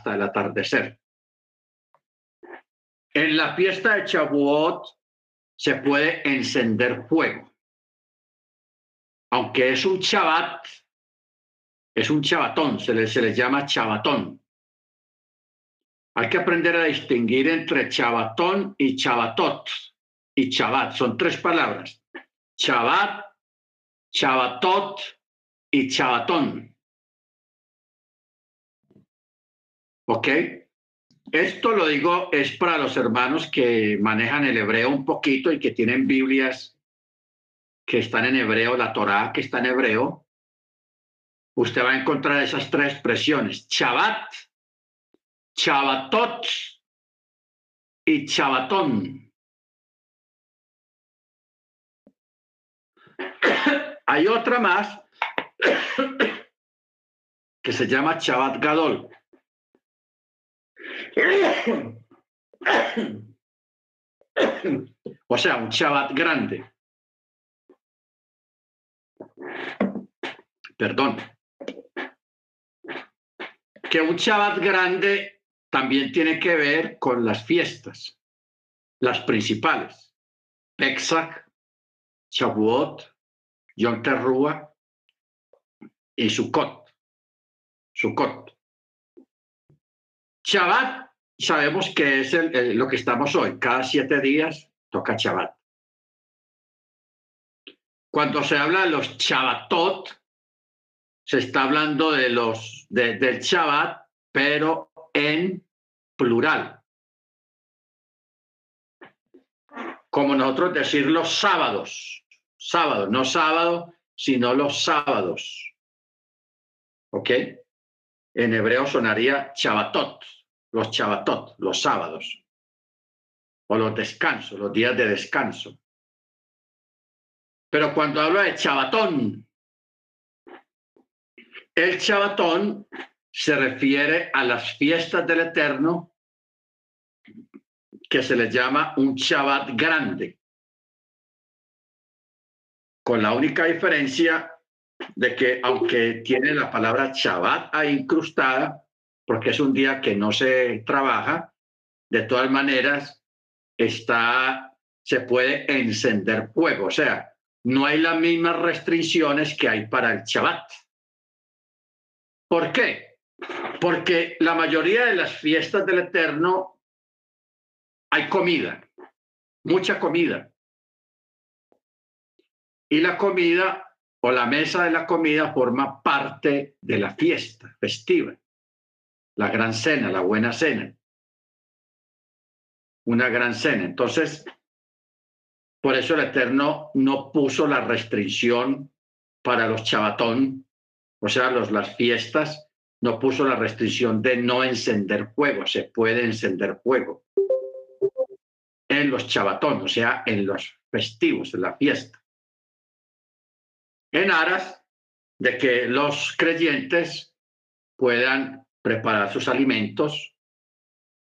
hasta el atardecer. En la fiesta de Shavuot se puede encender fuego. Aunque es un Shabbat, es un chabatón, se les, se llama chabatón. Hay que aprender a distinguir entre chabatón y chabatot y chabat. Son tres palabras. Chabat, chabatot y chabatón. ¿Ok? Esto lo digo es para los hermanos que manejan el hebreo un poquito y que tienen Biblias que están en hebreo, la Torá que está en hebreo. Usted va a encontrar esas tres expresiones, Chabat, Chabatot y Chabatón. Hay otra más que se llama Chabat Gadol. O sea, un Shabbat grande. Perdón. Que un Shabbat grande también tiene que ver con las fiestas, las principales. Pesach, Shavuot, Yom Teruah y Sukkot. Sukkot. Shabbat sabemos que es lo que estamos hoy. Cada siete días toca Shabbat. Cuando se habla de los Shabbatot, se está hablando de los, del Shabbat, pero en plural. Como nosotros decir los sábados, sábados, no sábado, sino los sábados. ¿Ok? En hebreo sonaría Shabbatot los Shabbatot, los sábados, o los descansos, los días de descanso. Pero cuando habla de Chabatón, el Chabatón se refiere a las fiestas del Eterno que se les llama un Shabbat grande, con la única diferencia de que aunque tiene la palabra Shabbat ahí incrustada, porque es un día que no se trabaja, de todas maneras está, se puede encender fuego, o sea, no hay las mismas restricciones que hay para el Shabbat. ¿Por qué? Porque la mayoría de las fiestas del Eterno hay comida, mucha comida. Y la comida o la mesa de la comida forma parte de la fiesta festiva la gran cena, la buena cena. Una gran cena. Entonces, por eso el Eterno no puso la restricción para los chabatón, o sea, los, las fiestas, no puso la restricción de no encender fuego. Se puede encender fuego en los chabatón, o sea, en los festivos, en la fiesta. En aras de que los creyentes puedan preparar sus alimentos,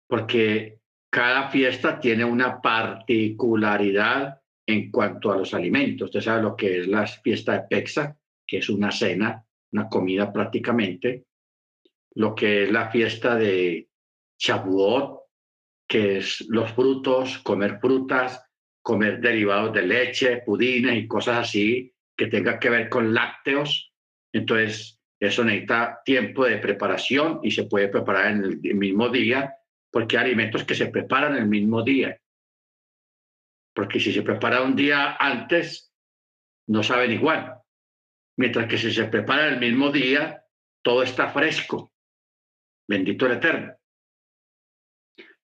porque cada fiesta tiene una particularidad en cuanto a los alimentos. Usted sabe lo que es la fiesta de Pexa, que es una cena, una comida prácticamente. Lo que es la fiesta de Shavuot, que es los frutos, comer frutas, comer derivados de leche, pudines y cosas así que tenga que ver con lácteos. Entonces, eso necesita tiempo de preparación y se puede preparar en el mismo día, porque hay alimentos que se preparan el mismo día. Porque si se prepara un día antes, no saben igual. Mientras que si se prepara el mismo día, todo está fresco. Bendito el Eterno.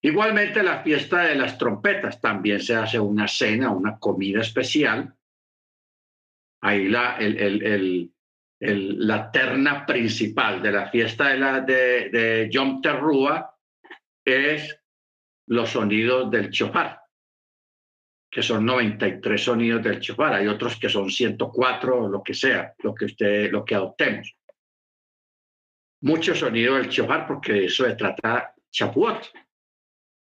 Igualmente la fiesta de las trompetas también se hace una cena, una comida especial. Ahí la, el, el, la terna principal de la fiesta de, la, de, de Yom Teruah es los sonidos del chofar, que son 93 sonidos del chofar. Hay otros que son 104 o lo que sea, lo que usted, lo que adoptemos. Mucho sonido del chofar porque eso se trata chapuot,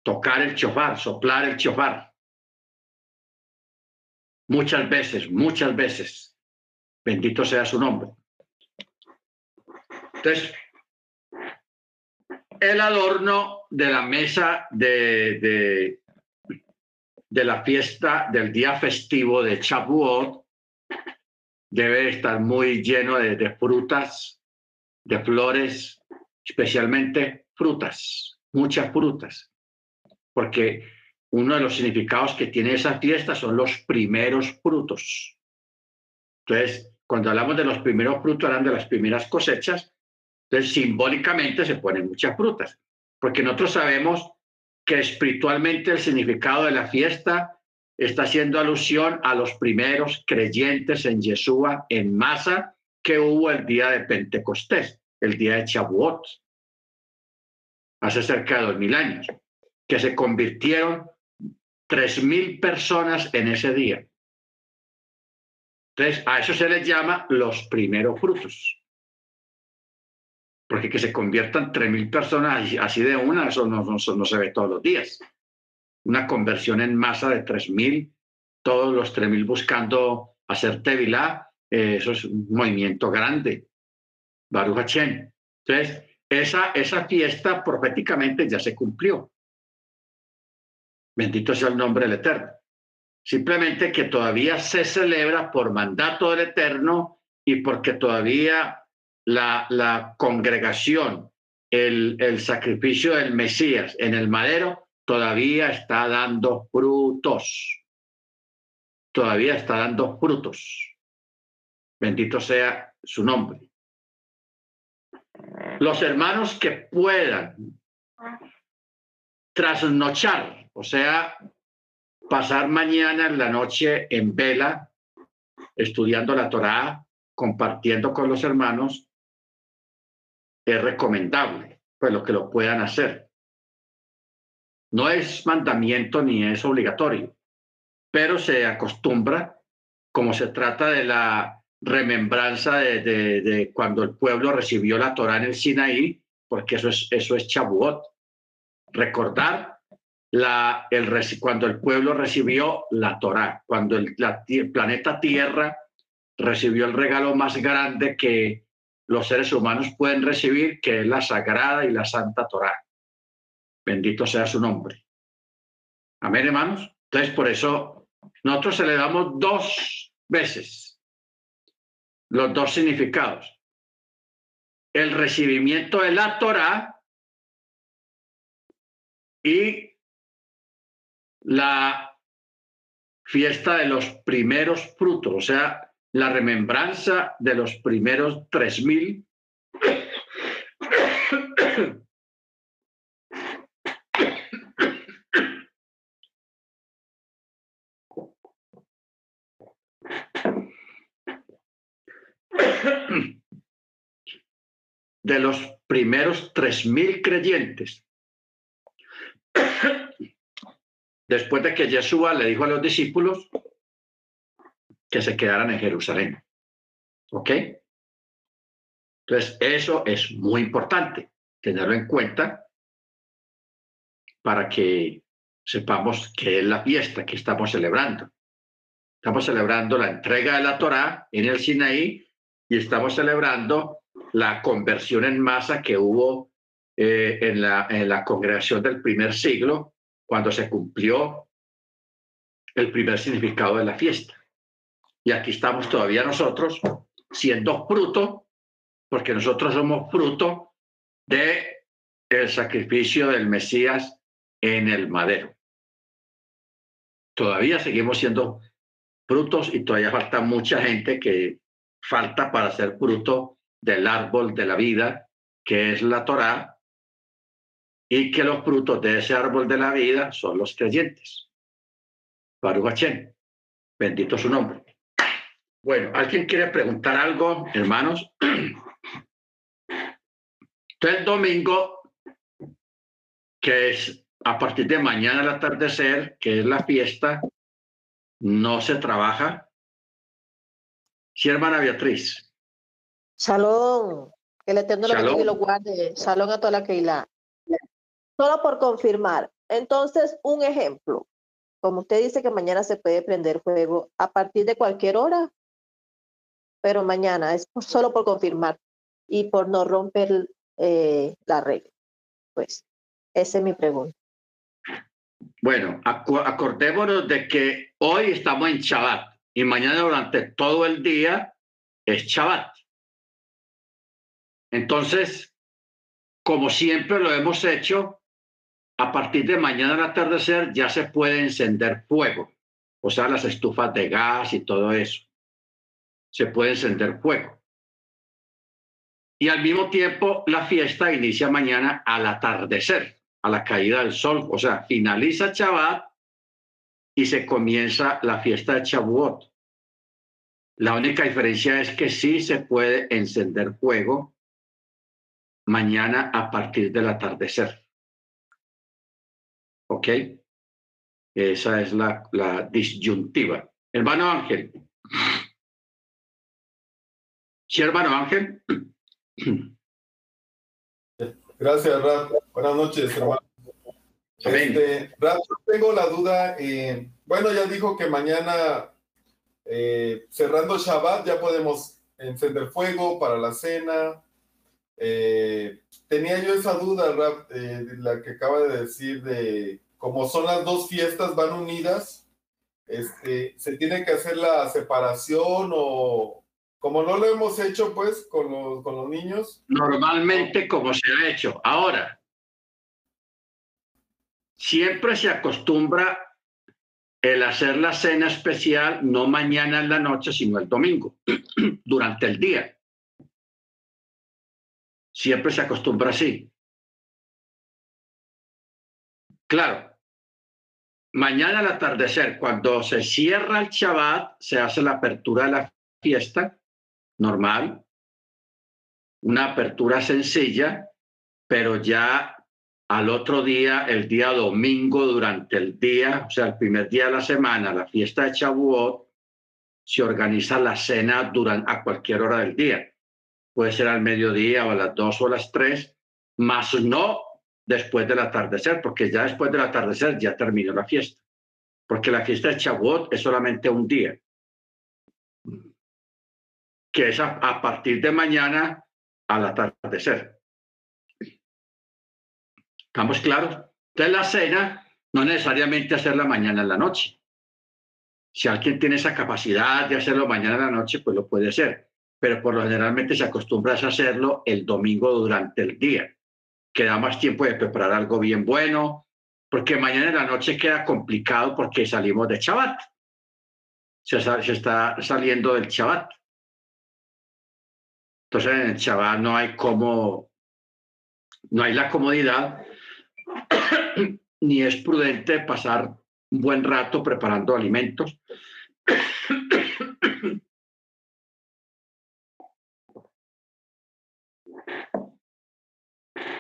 tocar el chofar, soplar el chofar. Muchas veces, muchas veces. Bendito sea su nombre. Entonces, el adorno de la mesa de, de, de la fiesta del día festivo de Chabuot debe estar muy lleno de, de frutas, de flores, especialmente frutas, muchas frutas, porque uno de los significados que tiene esa fiesta son los primeros frutos. Entonces, cuando hablamos de los primeros frutos, hablan de las primeras cosechas, entonces simbólicamente se ponen muchas frutas, porque nosotros sabemos que espiritualmente el significado de la fiesta está haciendo alusión a los primeros creyentes en Yeshua en masa que hubo el día de Pentecostés, el día de Chabuot, hace cerca de dos mil años, que se convirtieron tres mil personas en ese día. Entonces, a eso se les llama los primeros frutos. Porque que se conviertan tres mil personas así de una, eso no, no, se ve todos los días. Una conversión en masa de tres mil, todos los tres mil buscando hacer Tevilá, eh, eso es un movimiento grande. Baruch Hachem. Entonces, esa, esa fiesta proféticamente ya se cumplió. Bendito sea el nombre del Eterno. Simplemente que todavía se celebra por mandato del Eterno y porque todavía la, congregación, el, el sacrificio del Mesías en el madero, todavía está dando frutos. Todavía está dando frutos. Bendito sea su nombre. Los hermanos que puedan trasnochar, o sea, pasar mañana en la noche en vela, estudiando la Torá, compartiendo con los hermanos, es recomendable, pues lo que lo puedan hacer. No es mandamiento ni es obligatorio, pero se acostumbra, como se trata de la remembranza de, cuando el pueblo recibió la Torá en el Sinaí, porque eso es, eso es Chabuot. Recordar la, el, cuando el pueblo recibió la Torá, cuando el planeta Tierra recibió el regalo más grande que los seres humanos pueden recibir, que es la sagrada y la santa Torá. Bendito sea su nombre. Amén, hermanos. Entonces, por eso nosotros celebramos dos veces los dos significados. El recibimiento de la Torá y la fiesta de los primeros frutos, o sea, la remembranza de los primeros tres mil de los primeros tres mil creyentes. Después de que Yeshua le dijo a los discípulos que se quedaran en Jerusalén. ¿Ok? Entonces, eso es muy importante, tenerlo en cuenta para que sepamos qué es la fiesta que estamos celebrando. Estamos celebrando la entrega de la Torá en el Sinaí y estamos celebrando la conversión en masa que hubo eh, en, la, en la congregación del primer siglo, cuando se cumplió el primer significado de la fiesta. Y aquí estamos todavía nosotros siendo fruto, porque nosotros somos fruto de el sacrificio del Mesías en el madero. Todavía seguimos siendo frutos y todavía falta mucha gente que falta para ser fruto del árbol de la vida, que es la Torá, y que los frutos de ese árbol de la vida son los creyentes. Baruch bendito su nombre. Bueno, ¿alguien quiere preguntar algo, hermanos? Entonces, el domingo, que es a partir de mañana al atardecer, que es la fiesta, no se trabaja. Sí, hermana Beatriz. Salón, que el Eterno lo lo guarde. Salón a toda la Keila. Solo por confirmar. Entonces, un ejemplo. Como usted dice que mañana se puede prender fuego a partir de cualquier hora, pero mañana es solo por confirmar y por no romper eh, la regla. Pues esa es mi pregunta. Bueno, acordémonos de que hoy estamos en Shabbat y mañana durante todo el día es Shabbat. Entonces, como siempre lo hemos hecho, a partir de mañana al atardecer ya se puede encender fuego, o sea, las estufas de gas y todo eso. Se puede encender fuego. Y al mismo tiempo, la fiesta inicia mañana al atardecer, a la caída del sol, o sea, finaliza Shabbat y se comienza la fiesta de Shavuot. La única diferencia es que sí se puede encender fuego mañana a partir del atardecer. ¿Ok? Esa es la, la disyuntiva. Hermano Ángel. ¿Sí, hermano Ángel? Gracias, Rap. Buenas noches, hermano. Este, tengo la duda. Eh, bueno, ya dijo que mañana, eh, cerrando Shabbat, ya podemos encender fuego para la cena. Eh, tenía yo esa duda, Rap, la que acaba de decir de como son las dos fiestas, van unidas. Este, ¿Se tiene que hacer la separación o, como no lo hemos hecho, pues, con los, con los niños. Normalmente como se ha hecho. Ahora, siempre se acostumbra el hacer la cena especial no mañana en la noche, sino el domingo, durante el día. Siempre se acostumbra así. Claro, mañana al atardecer, cuando se cierra el Shabbat, se hace la apertura de la fiesta normal, una apertura sencilla, pero ya al otro día, el día domingo, durante el día, o sea, el primer día de la semana, la fiesta de Chabuot, se organiza la cena durante, a cualquier hora del día. Puede ser al mediodía o a las dos o a las tres, más no después del atardecer, porque ya después del atardecer ya terminó la fiesta. Porque la fiesta de Chabuot es solamente un día que es a, partir de mañana al atardecer. ¿Estamos claros? Entonces la cena no necesariamente hacerla mañana en la noche. Si alguien tiene esa capacidad de hacerlo mañana en la noche, pues lo puede hacer. Pero por lo generalmente se acostumbra a hacerlo el domingo durante el día, que da más tiempo de preparar algo bien bueno, porque mañana en la noche queda complicado porque salimos de Shabbat. Se, se está saliendo del Shabbat. Entonces en el chaval no hay como, no hay la comodidad, ni es prudente pasar un buen rato preparando alimentos.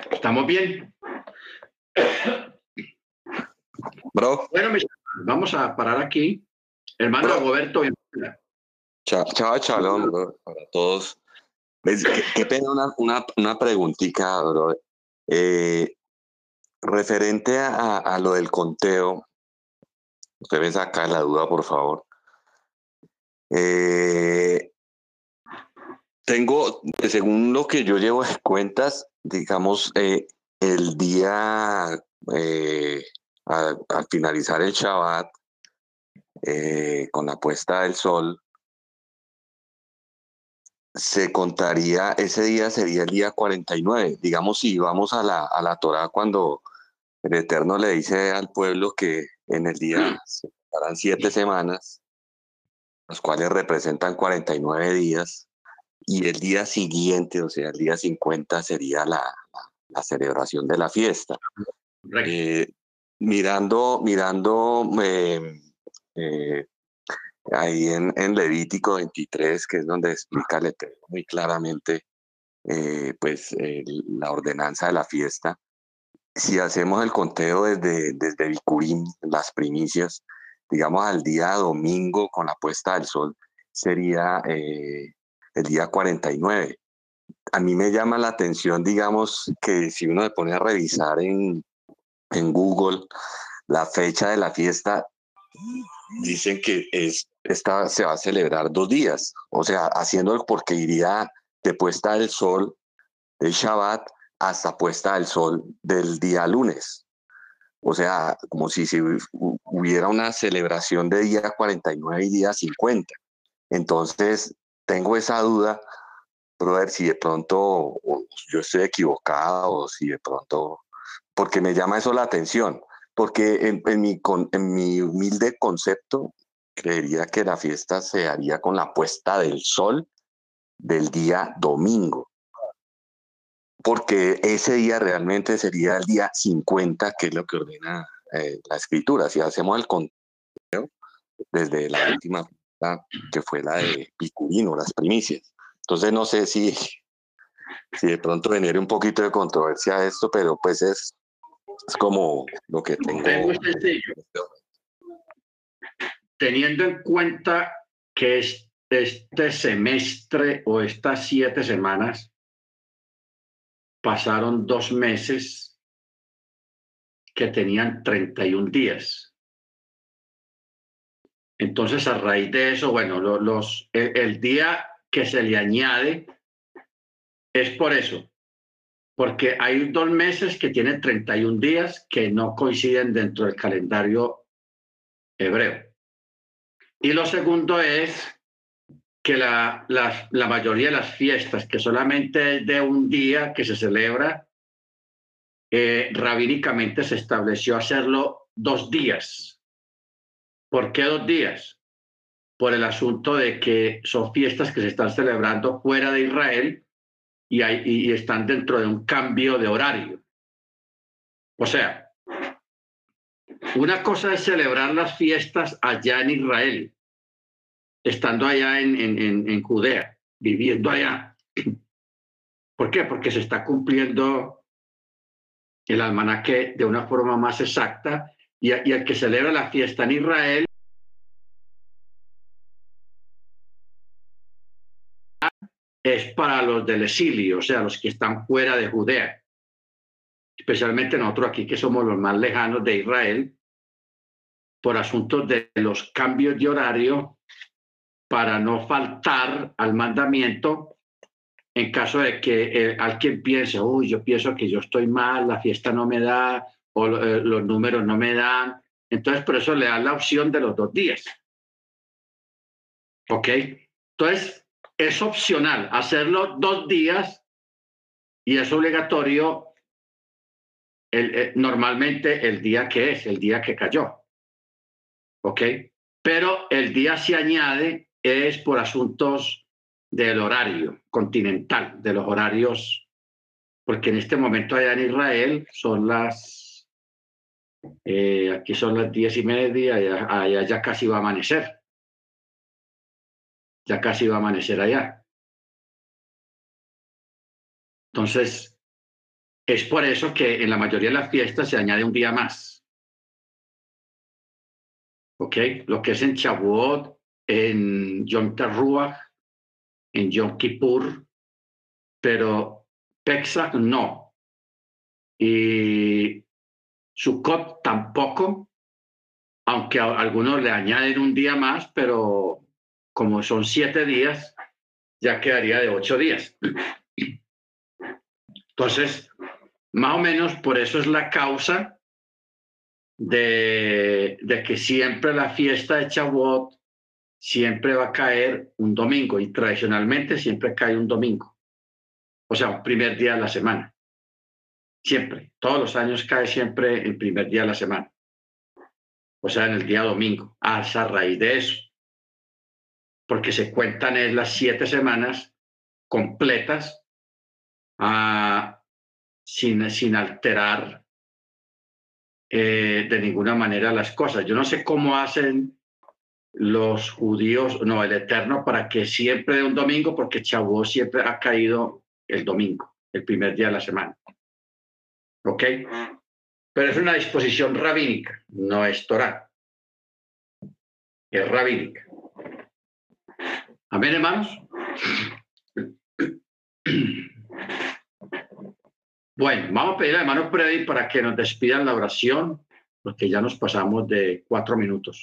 ¿Estamos bien? Bro. Bueno, vamos a parar aquí. Hermano Roberto. Chao, chao, para todos. Qué, pena una, una, una preguntita, bro. Eh, referente a, a, lo del conteo, usted me saca la duda, por favor. Eh, tengo, según lo que yo llevo de cuentas, digamos, eh, el día al finalizar el Shabbat, con la puesta del sol, se contaría, ese día sería el día 49. Digamos, si vamos a la, a la Torah cuando el Eterno le dice al pueblo que en el día se contarán siete semanas, los cuales representan 49 días, y el día siguiente, o sea, el día 50, sería la, la, celebración de la fiesta. Eh, mirando, mirando eh, eh, ahí en, en, Levítico 23, que es donde explica muy claramente eh, pues, la ordenanza de la fiesta. Si hacemos el conteo desde, desde Bicurín, las primicias, digamos al día domingo con la puesta del sol, sería eh, el día 49. A mí me llama la atención, digamos, que si uno se pone a revisar en, en Google la fecha de la fiesta, dicen que es, esta se va a celebrar dos días, o sea, haciendo porque iría de puesta del sol del Shabbat hasta puesta del sol del día lunes. O sea, como si, si hubiera una celebración de día 49 y día 50. Entonces, tengo esa duda, brother, si de pronto yo estoy equivocado, o si de pronto, porque me llama eso la atención, porque en, mi, en mi humilde concepto, creería que la fiesta se haría con la puesta del sol del día domingo, porque ese día realmente sería el día 50, que es lo que ordena eh, la escritura. Si hacemos el conteo desde la última que fue la de Picurino, las primicias. Entonces no sé si, si de pronto venir un poquito de controversia esto, pero pues es, es como lo que tengo. Este Teniendo en cuenta que este semestre o estas siete semanas pasaron dos meses que tenían 31 días. Entonces, a raíz de eso, bueno, los, el, día que se le añade es por eso, porque hay dos meses que tienen 31 días que no coinciden dentro del calendario hebreo. Y lo segundo es que la, la, mayoría de las fiestas, que solamente es de un día que se celebra, eh, rabínicamente se estableció hacerlo dos días ¿Por qué dos días? Por el asunto de que son fiestas que se están celebrando fuera de Israel y, y están dentro de un cambio de horario. O sea, una cosa es celebrar las fiestas allá en Israel, estando allá en, en, en, Judea, viviendo allá. ¿Por qué? Porque se está cumpliendo el almanaque de una forma más exacta y, el que celebra la fiesta en Israel es para los del exilio, o sea, los que están fuera de Judea. Especialmente nosotros aquí que somos los más lejanos de Israel, por asuntos de los cambios de horario, para no faltar al mandamiento en caso de que eh, alguien piense, uy, yo pienso que yo estoy mal, la fiesta no me da, o eh, los números no me dan. Entonces, por eso le dan la opción de los dos días. ¿Ok? Entonces, es opcional hacerlo dos días y es obligatorio el, eh, normalmente el día que es, el día que cayó. ¿Ok? Pero el día se añade es por asuntos del horario continental, de los horarios, porque en este momento allá en Israel son las eh, aquí son las diez y media, allá, allá ya casi va a amanecer. Ya casi va a amanecer allá. Entonces, es por eso que en la mayoría de las fiestas se añade un día más. ¿Ok? Lo que es en Shavuot, en Yom Teruah, en Yom Kippur, pero Pesach no. Y Sukkot tampoco, aunque algunos le añaden un día más, pero como son siete días, ya quedaría de ocho días. Entonces, más o menos por eso es la causa de, de que siempre la fiesta de Shavuot siempre va a caer un domingo y tradicionalmente siempre cae un domingo, o sea, un primer día de la semana. Siempre, todos los años cae siempre el primer día de la semana. O sea, en el día domingo. A raíz de eso. Porque se cuentan es las siete semanas completas ah, sin, sin alterar eh, de ninguna manera las cosas. Yo no sé cómo hacen los judíos, no, el Eterno, para que siempre de un domingo, porque Chabó siempre ha caído el domingo, el primer día de la semana. ¿Ok? Pero es una disposición rabínica, no es Torah. Es rabínica. Amén, hermanos. Bueno, vamos a pedir a hermano Freddy para que nos despidan la oración, porque ya nos pasamos de cuatro minutos.